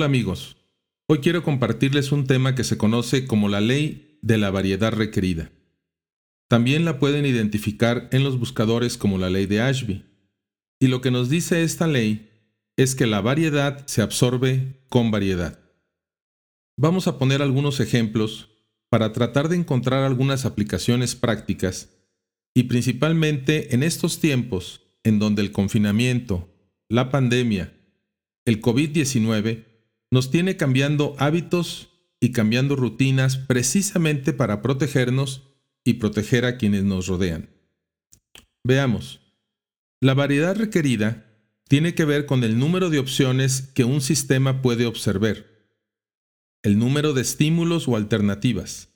Hola amigos, hoy quiero compartirles un tema que se conoce como la ley de la variedad requerida. También la pueden identificar en los buscadores como la ley de Ashby. Y lo que nos dice esta ley es que la variedad se absorbe con variedad. Vamos a poner algunos ejemplos para tratar de encontrar algunas aplicaciones prácticas y principalmente en estos tiempos en donde el confinamiento, la pandemia, el COVID-19 nos tiene cambiando hábitos y cambiando rutinas precisamente para protegernos y proteger a quienes nos rodean. Veamos. La variedad requerida tiene que ver con el número de opciones que un sistema puede observar, el número de estímulos o alternativas.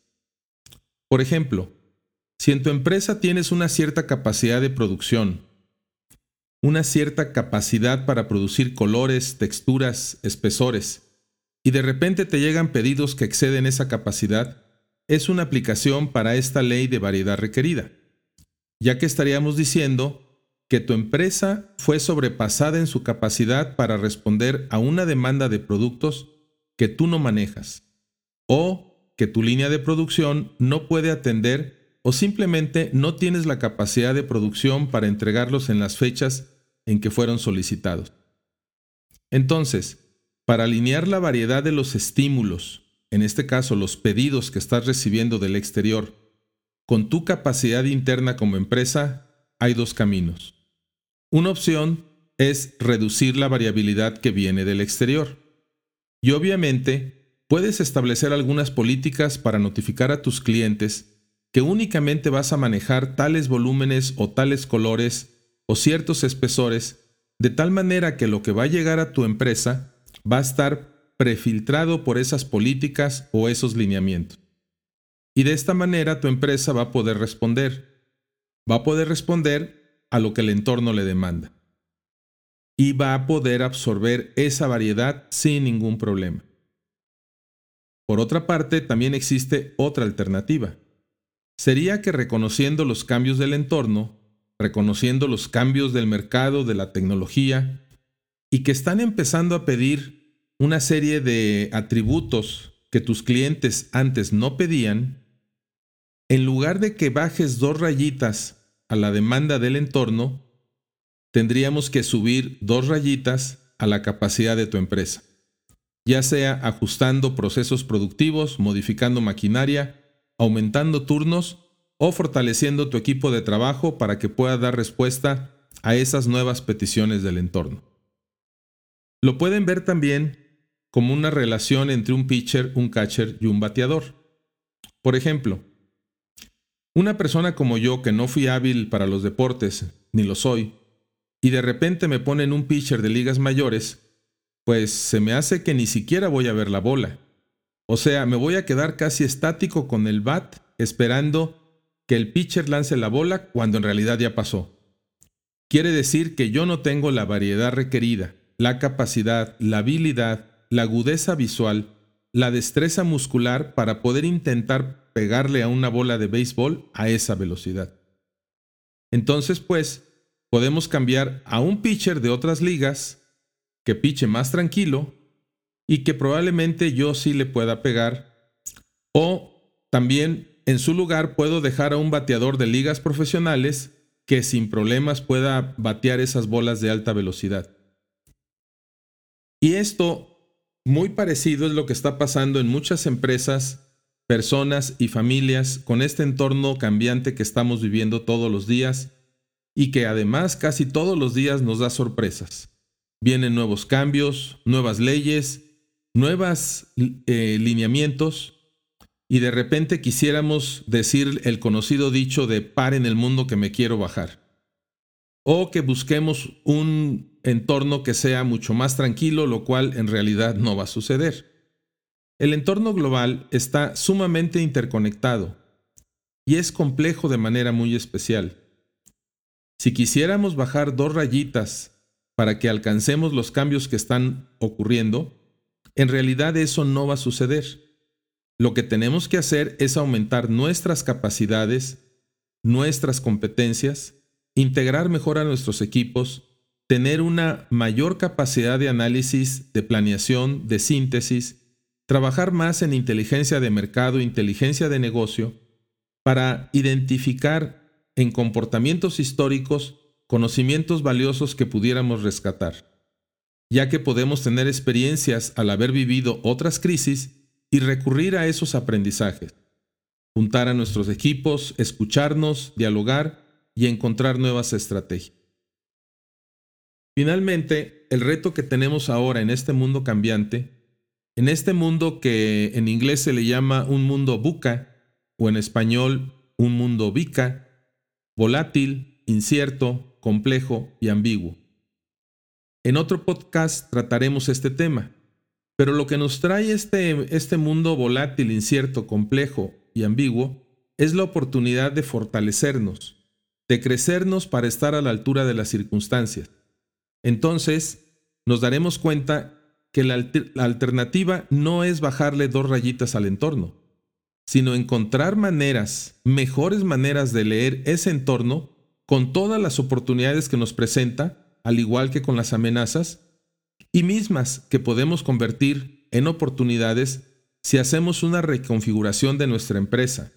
Por ejemplo, si en tu empresa tienes una cierta capacidad de producción, una cierta capacidad para producir colores, texturas, espesores, y de repente te llegan pedidos que exceden esa capacidad, es una aplicación para esta ley de variedad requerida, ya que estaríamos diciendo que tu empresa fue sobrepasada en su capacidad para responder a una demanda de productos que tú no manejas, o que tu línea de producción no puede atender o simplemente no tienes la capacidad de producción para entregarlos en las fechas en que fueron solicitados. Entonces, para alinear la variedad de los estímulos, en este caso los pedidos que estás recibiendo del exterior, con tu capacidad interna como empresa, hay dos caminos. Una opción es reducir la variabilidad que viene del exterior. Y obviamente, puedes establecer algunas políticas para notificar a tus clientes que únicamente vas a manejar tales volúmenes o tales colores o ciertos espesores, de tal manera que lo que va a llegar a tu empresa va a estar prefiltrado por esas políticas o esos lineamientos. Y de esta manera tu empresa va a poder responder. Va a poder responder a lo que el entorno le demanda. Y va a poder absorber esa variedad sin ningún problema. Por otra parte, también existe otra alternativa. Sería que reconociendo los cambios del entorno, reconociendo los cambios del mercado, de la tecnología, y que están empezando a pedir una serie de atributos que tus clientes antes no pedían, en lugar de que bajes dos rayitas a la demanda del entorno, tendríamos que subir dos rayitas a la capacidad de tu empresa, ya sea ajustando procesos productivos, modificando maquinaria, aumentando turnos o fortaleciendo tu equipo de trabajo para que pueda dar respuesta a esas nuevas peticiones del entorno. Lo pueden ver también como una relación entre un pitcher, un catcher y un bateador. Por ejemplo, una persona como yo que no fui hábil para los deportes, ni lo soy, y de repente me ponen un pitcher de ligas mayores, pues se me hace que ni siquiera voy a ver la bola. O sea, me voy a quedar casi estático con el bat esperando que el pitcher lance la bola cuando en realidad ya pasó. Quiere decir que yo no tengo la variedad requerida la capacidad, la habilidad, la agudeza visual, la destreza muscular para poder intentar pegarle a una bola de béisbol a esa velocidad. Entonces, pues, podemos cambiar a un pitcher de otras ligas que piche más tranquilo y que probablemente yo sí le pueda pegar. O también en su lugar puedo dejar a un bateador de ligas profesionales que sin problemas pueda batear esas bolas de alta velocidad. Y esto, muy parecido, es lo que está pasando en muchas empresas, personas y familias con este entorno cambiante que estamos viviendo todos los días y que además casi todos los días nos da sorpresas. Vienen nuevos cambios, nuevas leyes, nuevos eh, lineamientos y de repente quisiéramos decir el conocido dicho de par en el mundo que me quiero bajar o que busquemos un entorno que sea mucho más tranquilo, lo cual en realidad no va a suceder. El entorno global está sumamente interconectado y es complejo de manera muy especial. Si quisiéramos bajar dos rayitas para que alcancemos los cambios que están ocurriendo, en realidad eso no va a suceder. Lo que tenemos que hacer es aumentar nuestras capacidades, nuestras competencias, integrar mejor a nuestros equipos, tener una mayor capacidad de análisis, de planeación, de síntesis, trabajar más en inteligencia de mercado, inteligencia de negocio, para identificar en comportamientos históricos conocimientos valiosos que pudiéramos rescatar, ya que podemos tener experiencias al haber vivido otras crisis y recurrir a esos aprendizajes, juntar a nuestros equipos, escucharnos, dialogar y encontrar nuevas estrategias. Finalmente, el reto que tenemos ahora en este mundo cambiante, en este mundo que en inglés se le llama un mundo buca o en español un mundo bica, volátil, incierto, complejo y ambiguo. En otro podcast trataremos este tema, pero lo que nos trae este, este mundo volátil, incierto, complejo y ambiguo es la oportunidad de fortalecernos, de crecernos para estar a la altura de las circunstancias. Entonces, nos daremos cuenta que la, alternativa no es bajarle dos rayitas al entorno, sino encontrar maneras, mejores maneras de leer ese entorno con todas las oportunidades que nos presenta, al igual que con las amenazas, y mismas que podemos convertir en oportunidades si hacemos una reconfiguración de nuestra empresa,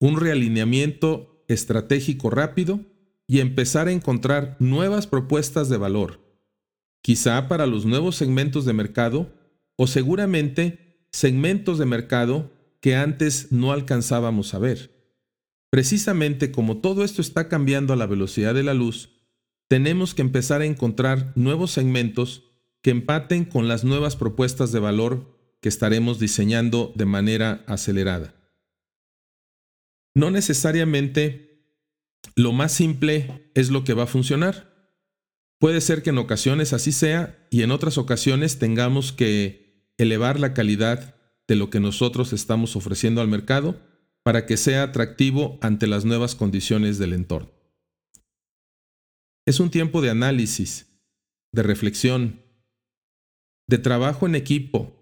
un realineamiento estratégico rápido y empezar a encontrar nuevas propuestas de valor, quizá para los nuevos segmentos de mercado o seguramente segmentos de mercado que antes no alcanzábamos a ver. Precisamente como todo esto está cambiando a la velocidad de la luz, tenemos que empezar a encontrar nuevos segmentos que empaten con las nuevas propuestas de valor que estaremos diseñando de manera acelerada. No necesariamente lo más simple es lo que va a funcionar. Puede ser que en ocasiones así sea y en otras ocasiones tengamos que elevar la calidad de lo que nosotros estamos ofreciendo al mercado para que sea atractivo ante las nuevas condiciones del entorno. Es un tiempo de análisis, de reflexión, de trabajo en equipo,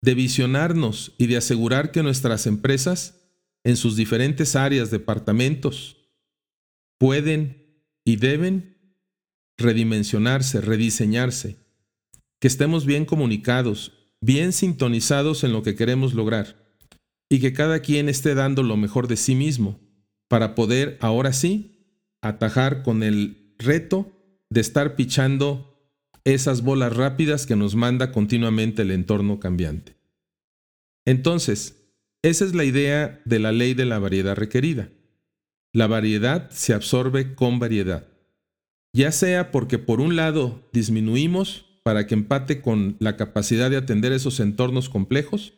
de visionarnos y de asegurar que nuestras empresas, en sus diferentes áreas, departamentos, pueden y deben redimensionarse, rediseñarse, que estemos bien comunicados, bien sintonizados en lo que queremos lograr y que cada quien esté dando lo mejor de sí mismo para poder ahora sí atajar con el reto de estar pichando esas bolas rápidas que nos manda continuamente el entorno cambiante. Entonces, esa es la idea de la ley de la variedad requerida. La variedad se absorbe con variedad, ya sea porque por un lado disminuimos para que empate con la capacidad de atender esos entornos complejos?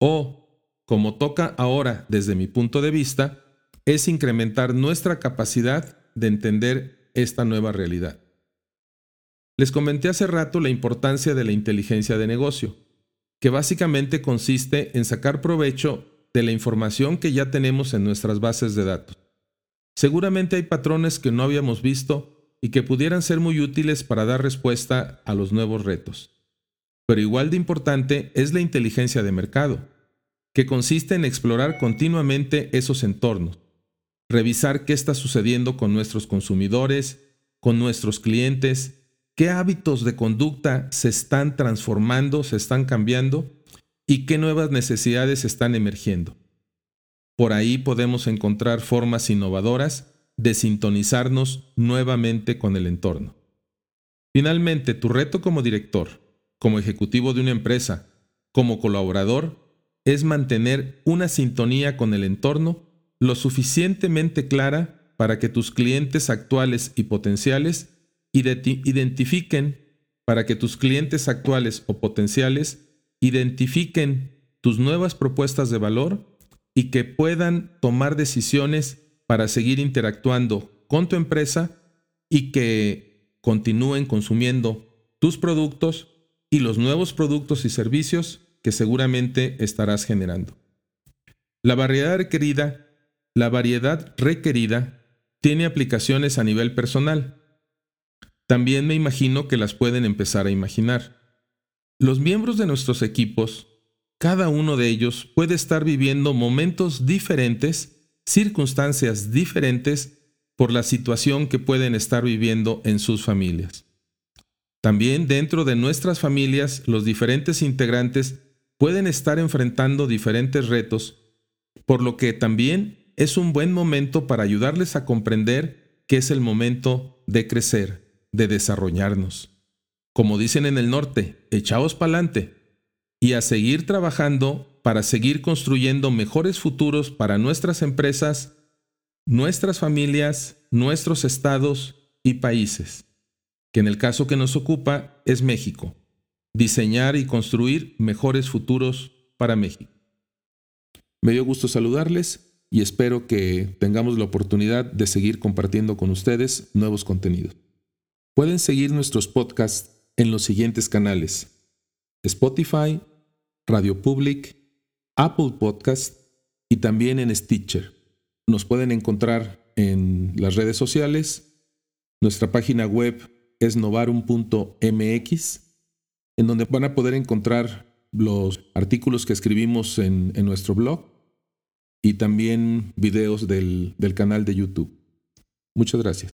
¿O, como toca ahora desde mi punto de vista, es incrementar nuestra capacidad de entender esta nueva realidad? Les comenté hace rato la importancia de la inteligencia de negocio, que básicamente consiste en sacar provecho de la información que ya tenemos en nuestras bases de datos. Seguramente hay patrones que no habíamos visto y que pudieran ser muy útiles para dar respuesta a los nuevos retos. Pero igual de importante es la inteligencia de mercado, que consiste en explorar continuamente esos entornos, revisar qué está sucediendo con nuestros consumidores, con nuestros clientes, qué hábitos de conducta se están transformando, se están cambiando y qué nuevas necesidades están emergiendo. Por ahí podemos encontrar formas innovadoras de sintonizarnos nuevamente con el entorno. Finalmente, tu reto como director, como ejecutivo de una empresa, como colaborador, es mantener una sintonía con el entorno lo suficientemente clara para que tus clientes actuales y potenciales identifiquen, para que tus clientes actuales o potenciales identifiquen tus nuevas propuestas de valor y que puedan tomar decisiones para seguir interactuando con tu empresa y que continúen consumiendo tus productos y los nuevos productos y servicios que seguramente estarás generando. La variedad requerida, la variedad requerida tiene aplicaciones a nivel personal. También me imagino que las pueden empezar a imaginar. Los miembros de nuestros equipos, cada uno de ellos puede estar viviendo momentos diferentes circunstancias diferentes por la situación que pueden estar viviendo en sus familias. También dentro de nuestras familias, los diferentes integrantes pueden estar enfrentando diferentes retos, por lo que también es un buen momento para ayudarles a comprender que es el momento de crecer, de desarrollarnos. Como dicen en el norte, echaos pa'lante y a seguir trabajando para seguir construyendo mejores futuros para nuestras empresas, nuestras familias, nuestros estados y países, que en el caso que nos ocupa es México, diseñar y construir mejores futuros para México. Me dio gusto saludarles y espero que tengamos la oportunidad de seguir compartiendo con ustedes nuevos contenidos. Pueden seguir nuestros podcasts en los siguientes canales: Spotify, Radio Public, Apple Podcast y también en Stitcher. Nos pueden encontrar en las redes sociales. Nuestra página web es novarum.mx, en donde van a poder encontrar los artículos que escribimos en, nuestro blog y también videos del, del canal de YouTube. Muchas gracias.